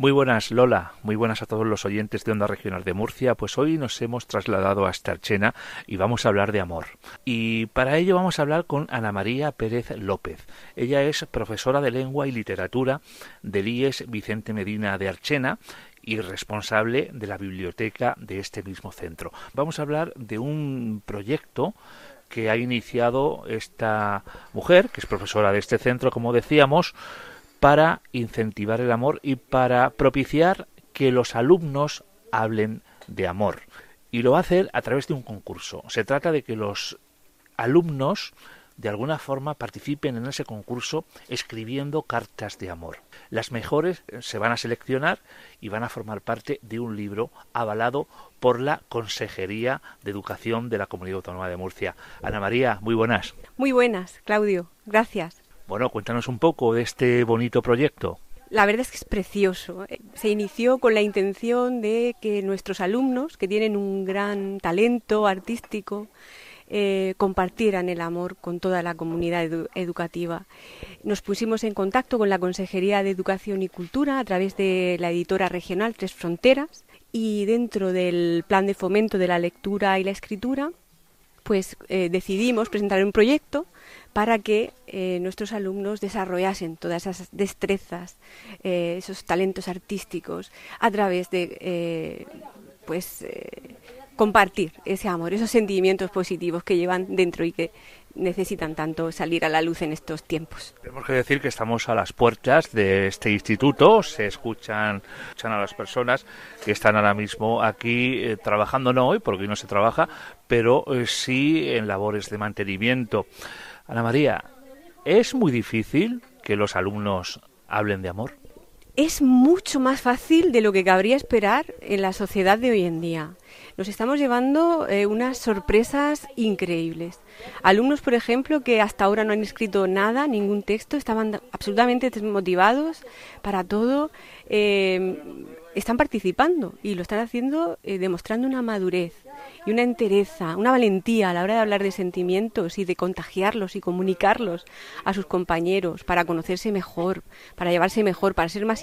Muy buenas, Lola. Muy buenas a todos los oyentes de Onda Regional de Murcia. Pues hoy nos hemos trasladado a Estarchena y vamos a hablar de amor. Y para ello vamos a hablar con Ana María Pérez López. Ella es profesora de lengua y literatura del IES Vicente Medina de Archena y responsable de la biblioteca de este mismo centro. Vamos a hablar de un proyecto que ha iniciado esta mujer, que es profesora de este centro, como decíamos, para incentivar el amor y para propiciar que los alumnos hablen de amor. Y lo va a hacer a través de un concurso. Se trata de que los alumnos de alguna forma participen en ese concurso escribiendo cartas de amor. Las mejores se van a seleccionar y van a formar parte de un libro avalado por la Consejería de Educación de la Comunidad Autónoma de Murcia. Ana María, muy buenas. Muy buenas, Claudio. Gracias. Bueno, cuéntanos un poco de este bonito proyecto. La verdad es que es precioso. Se inició con la intención de que nuestros alumnos, que tienen un gran talento artístico, eh, compartieran el amor con toda la comunidad educativa. Nos pusimos en contacto con la Consejería de Educación y Cultura a través de la editora regional Tres Fronteras y dentro del plan de fomento de la lectura y la escritura, pues eh, decidimos presentar un proyecto para que eh, nuestros alumnos desarrollasen todas esas destrezas, eh, esos talentos artísticos a través de eh, pues compartir ese amor, esos sentimientos positivos que llevan dentro y que necesitan tanto salir a la luz en estos tiempos. Tenemos que decir que estamos a las puertas de este instituto, se escuchan, escuchan a las personas que están ahora mismo aquí trabajando, no hoy, porque hoy no se trabaja, pero sí en labores de mantenimiento. Ana María, ¿es muy difícil que los alumnos hablen de amor? Es mucho más fácil de lo que cabría esperar en la sociedad de hoy en día. Nos estamos llevando eh, unas sorpresas increíbles. Alumnos, por ejemplo, que hasta ahora no han escrito nada, ningún texto, estaban absolutamente desmotivados para todo. Eh, están participando y lo están haciendo eh, demostrando una madurez y una entereza, una valentía a la hora de hablar de sentimientos y de contagiarlos y comunicarlos a sus compañeros para conocerse mejor, para llevarse mejor, para ser más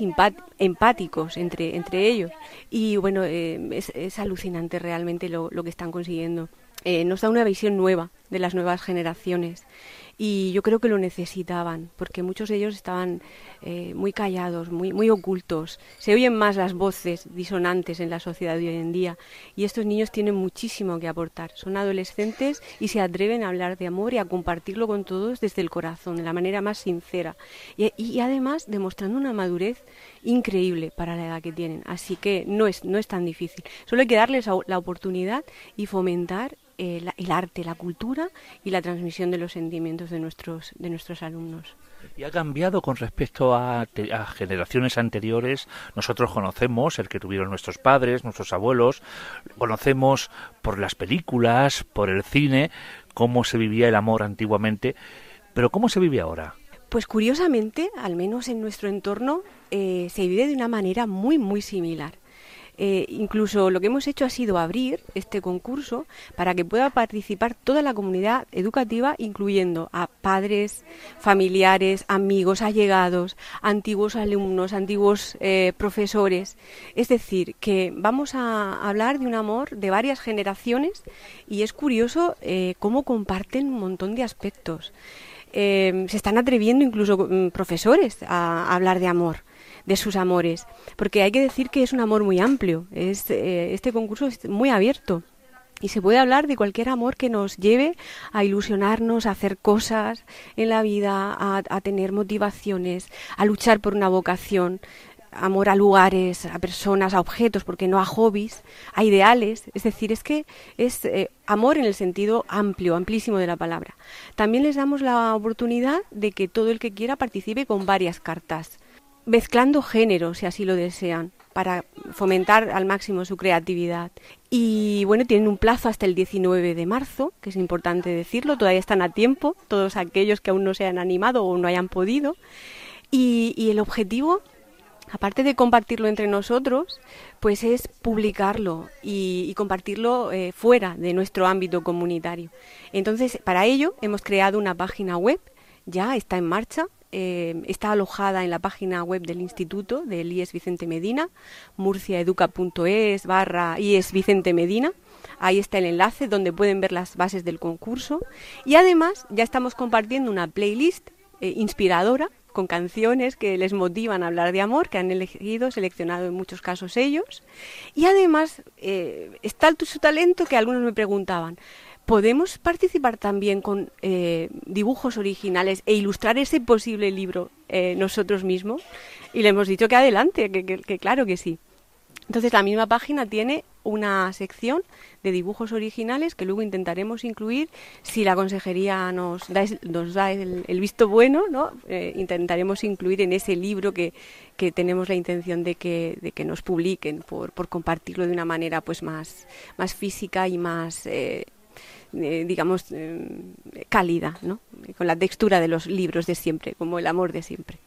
empáticos entre, entre ellos. Y bueno, eh, es, alucinante realmente lo, lo que están consiguiendo. Eh, nos da una visión nueva de las nuevas generaciones y yo creo que lo necesitaban porque muchos de ellos estaban eh, muy callados, muy, muy ocultos. Se oyen más las voces disonantes en la sociedad de hoy en día y estos niños tienen muchísimo que aportar. Son adolescentes y se atreven a hablar de amor y a compartirlo con todos desde el corazón, de la manera más sincera y, además demostrando una madurez increíble para la edad que tienen. Así que no es, no es tan difícil. Solo hay que darles la oportunidad y fomentar el, arte, la cultura y la transmisión de los sentimientos de nuestros, de nuestros alumnos. ¿Y ha cambiado con respecto a, a, generaciones anteriores? Nosotros conocemos el que tuvieron nuestros padres, nuestros abuelos, conocemos por las películas, por el cine, cómo se vivía el amor antiguamente, pero ¿cómo se vive ahora? Pues curiosamente, al menos en nuestro entorno, eh, se vive de una manera muy, muy similar. Eh, incluso lo que hemos hecho ha sido abrir este concurso para que pueda participar toda la comunidad educativa, incluyendo a padres, familiares, amigos, allegados, antiguos alumnos, antiguos eh, profesores. Es decir, que vamos a hablar de un amor de varias generaciones y es curioso eh, cómo comparten un montón de aspectos. se están atreviendo incluso mm, profesores a hablar de amor de sus amores, porque hay que decir que es un amor muy amplio, es, eh, este concurso es muy abierto. Y se puede hablar de cualquier amor que nos lleve a ilusionarnos, a hacer cosas en la vida, a, tener motivaciones, a luchar por una vocación, amor a lugares, a personas, a objetos, porque no a hobbies, a ideales. Es decir, es que es eh, amor en el sentido amplio, amplísimo de la palabra. También les damos la oportunidad de que todo el que quiera participe con varias cartas mezclando géneros, si así lo desean, para fomentar al máximo su creatividad. Y bueno, tienen un plazo hasta el 19 de marzo, que es importante decirlo, todavía están a tiempo, todos aquellos que aún no se han animado o no hayan podido. Y, el objetivo, aparte de compartirlo entre nosotros, pues es publicarlo y, compartirlo eh, fuera de nuestro ámbito comunitario. Entonces, para ello hemos creado una página web ya está en marcha eh, está alojada en la página web del instituto del IES Vicente Medina, murciaeduca.es barra IES Vicente Medina. Ahí está el enlace donde pueden ver las bases del concurso. Y además ya estamos compartiendo una playlist eh, inspiradora con canciones que les motivan a hablar de amor, que han elegido, seleccionado en muchos casos ellos. Y además eh, está su talento que algunos me preguntaban, ¿podemos participar también con eh, dibujos originales e ilustrar ese posible libro eh, nosotros mismos? Y le hemos dicho que adelante, que claro que sí. Entonces la misma página tiene una sección de dibujos originales que luego intentaremos incluir si la consejería nos da, el, visto bueno, ¿no? Eh, intentaremos incluir en ese libro que, que tenemos la intención de que, de que nos publiquen por, por, compartirlo de una manera pues más, más física y más eh, digamos cálida, ¿no? con la textura de los libros de siempre, como el amor de siempre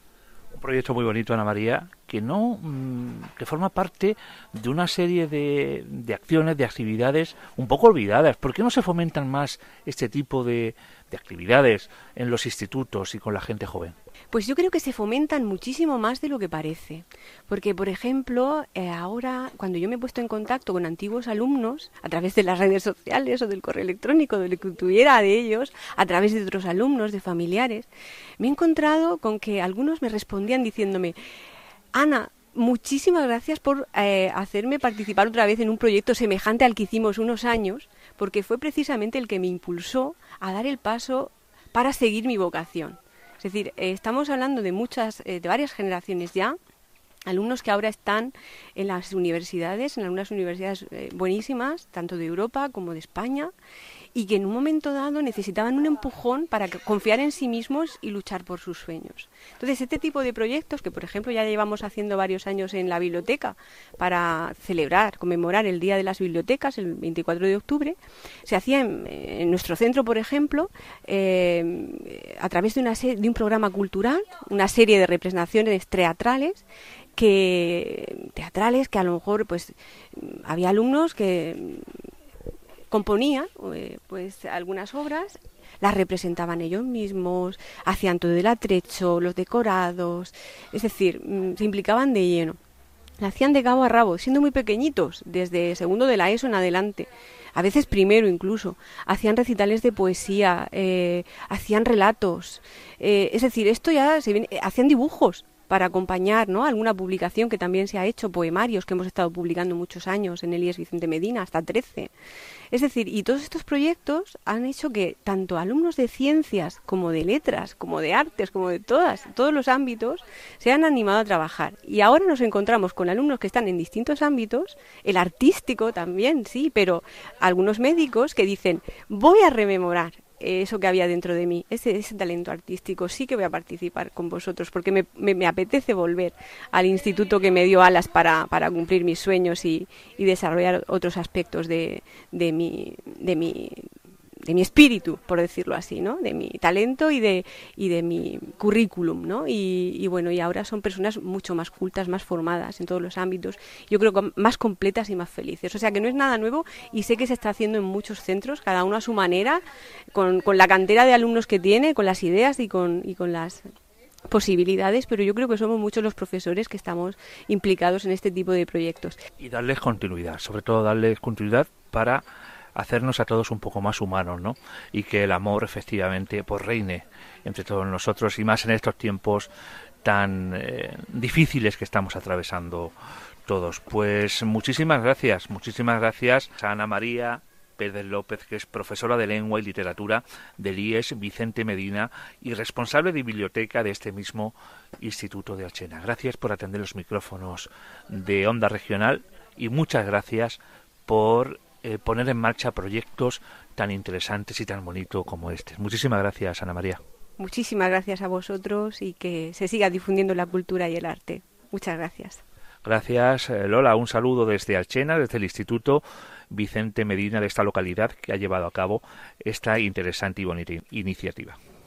un proyecto muy bonito, Ana María, que no mm, que forma parte de una serie de, de acciones, de actividades un poco olvidadas. ¿Por qué no se fomentan más este tipo de, de actividades en los institutos y con la gente joven? Pues yo creo que se fomentan muchísimo más de lo que parece. Porque, por ejemplo, eh, ahora, cuando yo me he puesto en contacto con antiguos alumnos, a través de las redes sociales o del correo electrónico, de lo que tuviera de ellos, a través de otros alumnos, de familiares, me he encontrado con que algunos me respondían diciéndome, Ana, muchísimas gracias por eh, hacerme participar otra vez en un proyecto semejante al que hicimos unos años, porque fue precisamente el que me impulsó a dar el paso para seguir mi vocación. Es decir, eh, estamos hablando de muchas, eh, de varias generaciones ya, alumnos que ahora están en las universidades, en algunas universidades eh, buenísimas, tanto de Europa como de España, y que en un momento dado necesitaban un empujón para confiar en sí mismos y luchar por sus sueños. Entonces, este tipo de proyectos, que por ejemplo ya llevamos haciendo varios años en la biblioteca para celebrar, conmemorar el Día de las Bibliotecas, el 24 de octubre, se hacía en, nuestro centro, por ejemplo, eh, a través de, una de un programa cultural, una serie de representaciones teatrales que teatrales que a lo mejor pues había alumnos que componían eh, pues algunas obras, las representaban ellos mismos, hacían todo el atrecho, los decorados, es decir, mm, se implicaban de lleno. La hacían de cabo a rabo, siendo muy pequeñitos, desde segundo de la ESO en adelante, a veces primero incluso. Hacían recitales de poesía, eh, hacían relatos. Eh, es decir, esto ya se viene, hacían dibujos para acompañar ¿no? alguna publicación que también se ha hecho, poemarios que hemos estado publicando muchos años en Elías Vicente Medina, hasta 13. Es decir, y todos estos proyectos han hecho que tanto alumnos de ciencias como de letras, como de artes, como de todas, todos los ámbitos, se han animado a trabajar. Y ahora nos encontramos con alumnos que están en distintos ámbitos, el artístico también, sí, pero algunos médicos que dicen, voy a rememorar eso que había dentro de mí, ese, talento artístico, sí que voy a participar con vosotros, porque me, me, apetece volver al instituto que me dio alas para, para cumplir mis sueños y, y desarrollar otros aspectos de, de, mi, de, mi, de mi espíritu, por decirlo así, ¿no? De mi talento y de, y de mi currículum, ¿no? Y, bueno, y ahora son personas mucho más cultas, más formadas en todos los ámbitos, yo creo que más completas y más felices. O sea que no es nada nuevo y sé que se está haciendo en muchos centros, cada uno a su manera, con, con la cantera de alumnos que tiene, con las ideas y con, y con las posibilidades, pero yo creo que somos muchos los profesores que estamos implicados en este tipo de proyectos. Y darles continuidad, sobre todo darles continuidad para hacernos a todos un poco más humanos, ¿no? Y que el amor efectivamente pues reine entre todos nosotros y más en estos tiempos tan eh, difíciles que estamos atravesando todos. Pues muchísimas gracias, muchísimas gracias a Ana María Pérez López, que es profesora de lengua y literatura del IES Vicente Medina y responsable de biblioteca de este mismo Instituto de Achena. Gracias por atender los micrófonos de Onda Regional y muchas gracias por eh, poner en marcha proyectos tan interesantes y tan bonitos como este. Muchísimas gracias, Ana María. Muchísimas gracias a vosotros y que se siga difundiendo la cultura y el arte. Muchas gracias. Gracias, eh, Lola. Un saludo desde Alchena, desde el Instituto Vicente Medina de esta localidad que ha llevado a cabo esta interesante y bonita iniciativa.